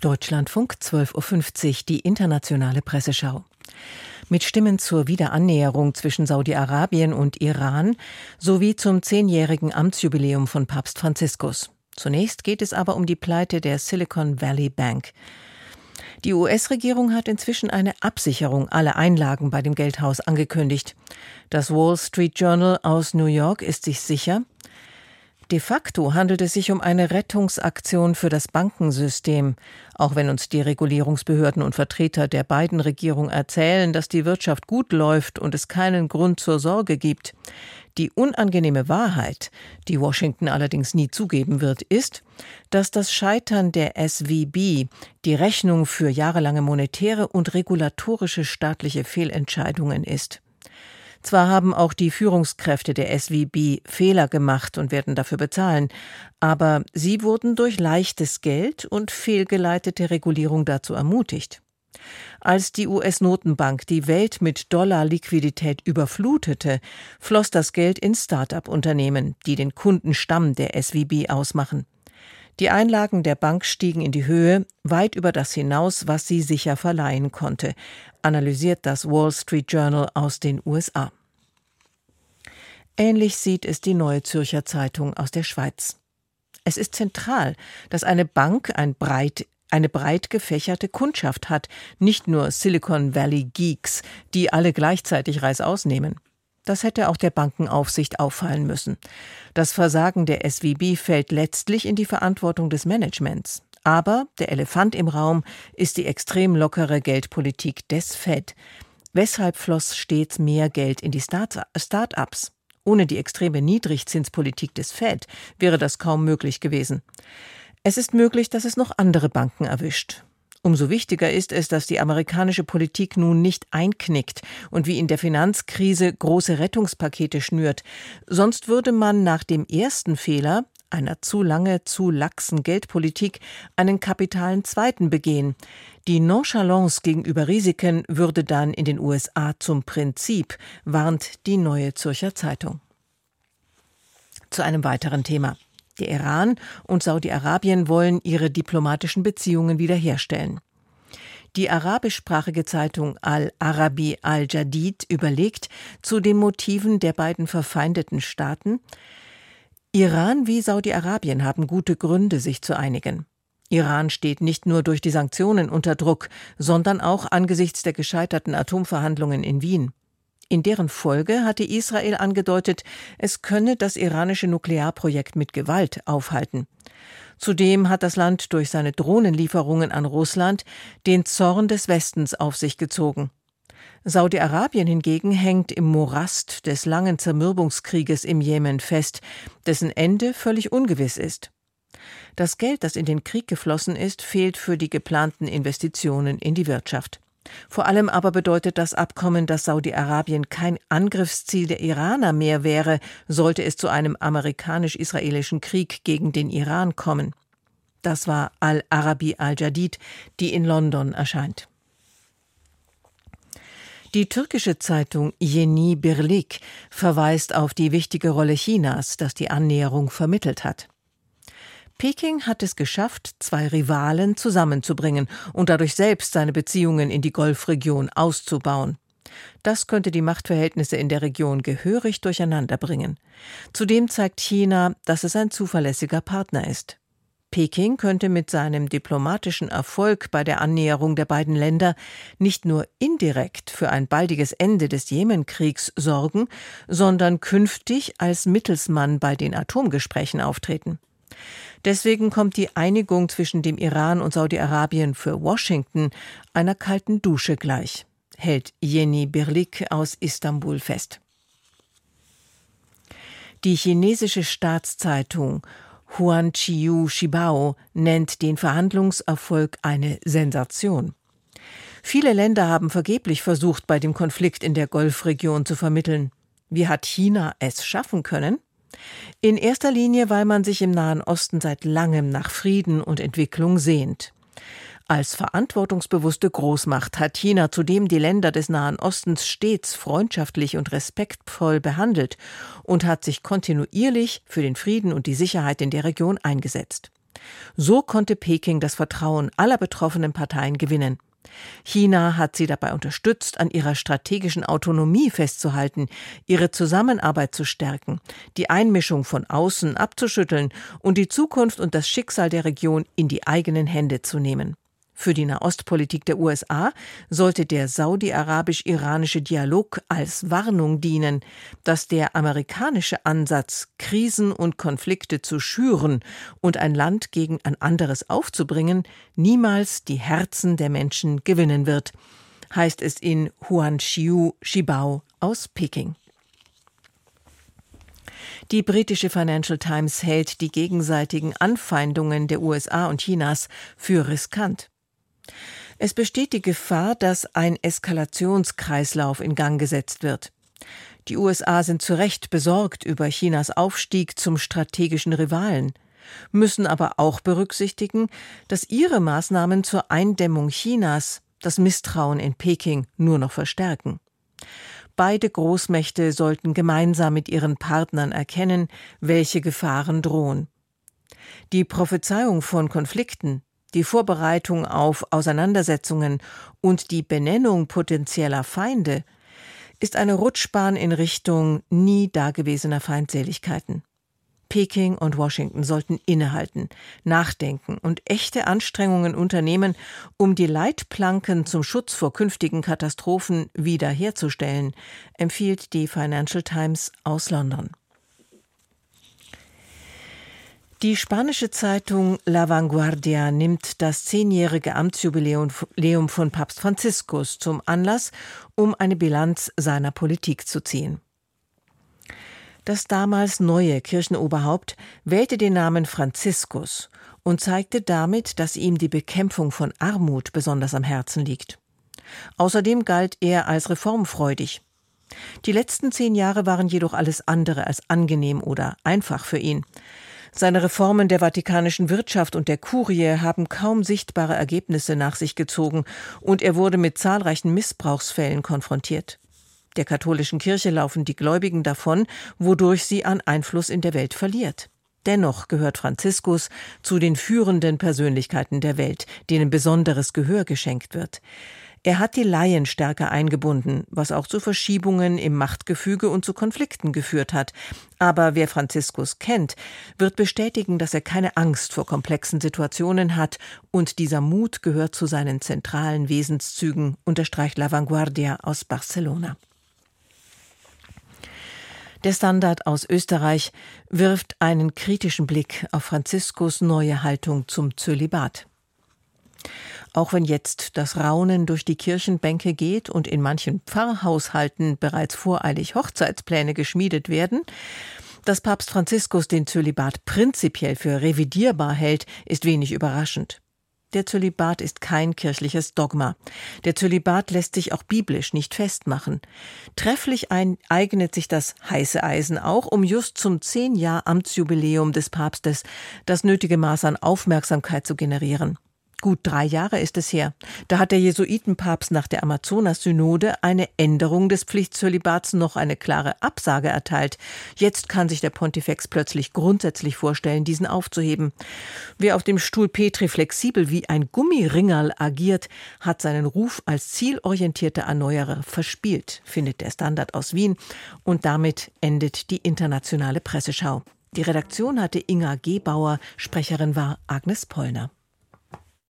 Deutschlandfunk 12.50 Uhr, die internationale Presseschau. Mit Stimmen zur Wiederannäherung zwischen Saudi-Arabien und Iran sowie zum zehnjährigen Amtsjubiläum von Papst Franziskus. Zunächst geht es aber um die Pleite der Silicon Valley Bank. Die US-Regierung hat inzwischen eine Absicherung aller Einlagen bei dem Geldhaus angekündigt. Das Wall Street Journal aus New York ist sich sicher, De facto handelt es sich um eine Rettungsaktion für das Bankensystem, auch wenn uns die Regulierungsbehörden und Vertreter der beiden Regierungen erzählen, dass die Wirtschaft gut läuft und es keinen Grund zur Sorge gibt. Die unangenehme Wahrheit, die Washington allerdings nie zugeben wird, ist, dass das Scheitern der SVB die Rechnung für jahrelange monetäre und regulatorische staatliche Fehlentscheidungen ist. Zwar haben auch die Führungskräfte der SWB Fehler gemacht und werden dafür bezahlen, aber sie wurden durch leichtes Geld und fehlgeleitete Regulierung dazu ermutigt. Als die US-Notenbank die Welt mit Dollar-Liquidität überflutete, floss das Geld in Start-up-Unternehmen, die den Kundenstamm der SWB ausmachen. Die Einlagen der Bank stiegen in die Höhe, weit über das hinaus, was sie sicher verleihen konnte, analysiert das Wall Street Journal aus den USA. Ähnlich sieht es die Neue Zürcher Zeitung aus der Schweiz. Es ist zentral, dass eine Bank ein breit, eine breit gefächerte Kundschaft hat, nicht nur Silicon Valley Geeks, die alle gleichzeitig Reißaus nehmen. Das hätte auch der Bankenaufsicht auffallen müssen. Das Versagen der SWB fällt letztlich in die Verantwortung des Managements. Aber der Elefant im Raum ist die extrem lockere Geldpolitik des Fed. Weshalb floss stets mehr Geld in die Start-ups? Ohne die extreme Niedrigzinspolitik des Fed wäre das kaum möglich gewesen. Es ist möglich, dass es noch andere Banken erwischt. Umso wichtiger ist es, dass die amerikanische Politik nun nicht einknickt und wie in der Finanzkrise große Rettungspakete schnürt. Sonst würde man nach dem ersten Fehler, einer zu lange, zu laxen Geldpolitik, einen kapitalen zweiten begehen. Die Nonchalance gegenüber Risiken würde dann in den USA zum Prinzip, warnt die Neue Zürcher Zeitung. Zu einem weiteren Thema. Der Iran und Saudi-Arabien wollen ihre diplomatischen Beziehungen wiederherstellen. Die arabischsprachige Zeitung Al-Arabi al-Jadid überlegt zu den Motiven der beiden verfeindeten Staaten, Iran wie Saudi-Arabien haben gute Gründe, sich zu einigen. Iran steht nicht nur durch die Sanktionen unter Druck, sondern auch angesichts der gescheiterten Atomverhandlungen in Wien. In deren Folge hatte Israel angedeutet, es könne das iranische Nuklearprojekt mit Gewalt aufhalten. Zudem hat das Land durch seine Drohnenlieferungen an Russland den Zorn des Westens auf sich gezogen. Saudi-Arabien hingegen hängt im Morast des langen Zermürbungskrieges im Jemen fest, dessen Ende völlig ungewiss ist. Das Geld, das in den Krieg geflossen ist, fehlt für die geplanten Investitionen in die Wirtschaft. Vor allem aber bedeutet das Abkommen, dass Saudi-Arabien kein Angriffsziel der Iraner mehr wäre, sollte es zu einem amerikanisch-israelischen Krieg gegen den Iran kommen. Das war Al-Arabi al-Jadid, die in London erscheint. Die türkische Zeitung Yeni Birlik verweist auf die wichtige Rolle Chinas, das die Annäherung vermittelt hat. Peking hat es geschafft, zwei Rivalen zusammenzubringen und dadurch selbst seine Beziehungen in die Golfregion auszubauen. Das könnte die Machtverhältnisse in der Region gehörig durcheinanderbringen. Zudem zeigt China, dass es ein zuverlässiger Partner ist. Peking könnte mit seinem diplomatischen Erfolg bei der Annäherung der beiden Länder nicht nur indirekt für ein baldiges Ende des Jemenkriegs sorgen, sondern künftig als Mittelsmann bei den Atomgesprächen auftreten. Deswegen kommt die Einigung zwischen dem Iran und Saudi-Arabien für Washington einer kalten Dusche gleich, hält Yeni Birlik aus Istanbul fest. Die chinesische Staatszeitung Huanqiu Shibao nennt den Verhandlungserfolg eine Sensation. Viele Länder haben vergeblich versucht, bei dem Konflikt in der Golfregion zu vermitteln. Wie hat China es schaffen können? In erster Linie, weil man sich im Nahen Osten seit langem nach Frieden und Entwicklung sehnt. Als verantwortungsbewusste Großmacht hat China zudem die Länder des Nahen Ostens stets freundschaftlich und respektvoll behandelt und hat sich kontinuierlich für den Frieden und die Sicherheit in der Region eingesetzt. So konnte Peking das Vertrauen aller betroffenen Parteien gewinnen. China hat sie dabei unterstützt, an ihrer strategischen Autonomie festzuhalten, ihre Zusammenarbeit zu stärken, die Einmischung von außen abzuschütteln und die Zukunft und das Schicksal der Region in die eigenen Hände zu nehmen. Für die Nahostpolitik der USA sollte der saudi-arabisch-iranische Dialog als Warnung dienen, dass der amerikanische Ansatz, Krisen und Konflikte zu schüren und ein Land gegen ein anderes aufzubringen, niemals die Herzen der Menschen gewinnen wird, heißt es in Huanshiu Shibao aus Peking. Die britische Financial Times hält die gegenseitigen Anfeindungen der USA und Chinas für riskant. Es besteht die Gefahr, dass ein Eskalationskreislauf in Gang gesetzt wird. Die USA sind zu Recht besorgt über Chinas Aufstieg zum strategischen Rivalen, müssen aber auch berücksichtigen, dass ihre Maßnahmen zur Eindämmung Chinas das Misstrauen in Peking nur noch verstärken. Beide Großmächte sollten gemeinsam mit ihren Partnern erkennen, welche Gefahren drohen. Die Prophezeiung von Konflikten, die Vorbereitung auf Auseinandersetzungen und die Benennung potenzieller Feinde ist eine Rutschbahn in Richtung nie dagewesener Feindseligkeiten. Peking und Washington sollten innehalten, nachdenken und echte Anstrengungen unternehmen, um die Leitplanken zum Schutz vor künftigen Katastrophen wiederherzustellen, empfiehlt die Financial Times aus London. Die spanische Zeitung La Vanguardia nimmt das zehnjährige Amtsjubiläum von Papst Franziskus zum Anlass, um eine Bilanz seiner Politik zu ziehen. Das damals neue Kirchenoberhaupt wählte den Namen Franziskus und zeigte damit, dass ihm die Bekämpfung von Armut besonders am Herzen liegt. Außerdem galt er als reformfreudig. Die letzten zehn Jahre waren jedoch alles andere als angenehm oder einfach für ihn. Seine Reformen der vatikanischen Wirtschaft und der Kurie haben kaum sichtbare Ergebnisse nach sich gezogen, und er wurde mit zahlreichen Missbrauchsfällen konfrontiert. Der katholischen Kirche laufen die Gläubigen davon, wodurch sie an Einfluss in der Welt verliert. Dennoch gehört Franziskus zu den führenden Persönlichkeiten der Welt, denen besonderes Gehör geschenkt wird. Er hat die Laien stärker eingebunden, was auch zu Verschiebungen im Machtgefüge und zu Konflikten geführt hat. Aber wer Franziskus kennt, wird bestätigen, dass er keine Angst vor komplexen Situationen hat und dieser Mut gehört zu seinen zentralen Wesenszügen, unterstreicht La Vanguardia aus Barcelona. Der Standard aus Österreich wirft einen kritischen Blick auf Franziskus neue Haltung zum Zölibat. Auch wenn jetzt das Raunen durch die Kirchenbänke geht und in manchen Pfarrhaushalten bereits voreilig Hochzeitspläne geschmiedet werden, dass Papst Franziskus den Zölibat prinzipiell für revidierbar hält, ist wenig überraschend. Der Zölibat ist kein kirchliches Dogma. Der Zölibat lässt sich auch biblisch nicht festmachen. Trefflich ein, eignet sich das heiße Eisen auch, um just zum zehn Jahr Amtsjubiläum des Papstes das nötige Maß an Aufmerksamkeit zu generieren. Gut drei Jahre ist es her. Da hat der Jesuitenpapst nach der Amazonas-Synode eine Änderung des Pflichtzölibats noch eine klare Absage erteilt. Jetzt kann sich der Pontifex plötzlich grundsätzlich vorstellen, diesen aufzuheben. Wer auf dem Stuhl Petri flexibel wie ein Gummiringerl agiert, hat seinen Ruf als zielorientierter Erneuerer verspielt, findet der Standard aus Wien. Und damit endet die internationale Presseschau. Die Redaktion hatte Inga Gebauer, Sprecherin war Agnes Pollner.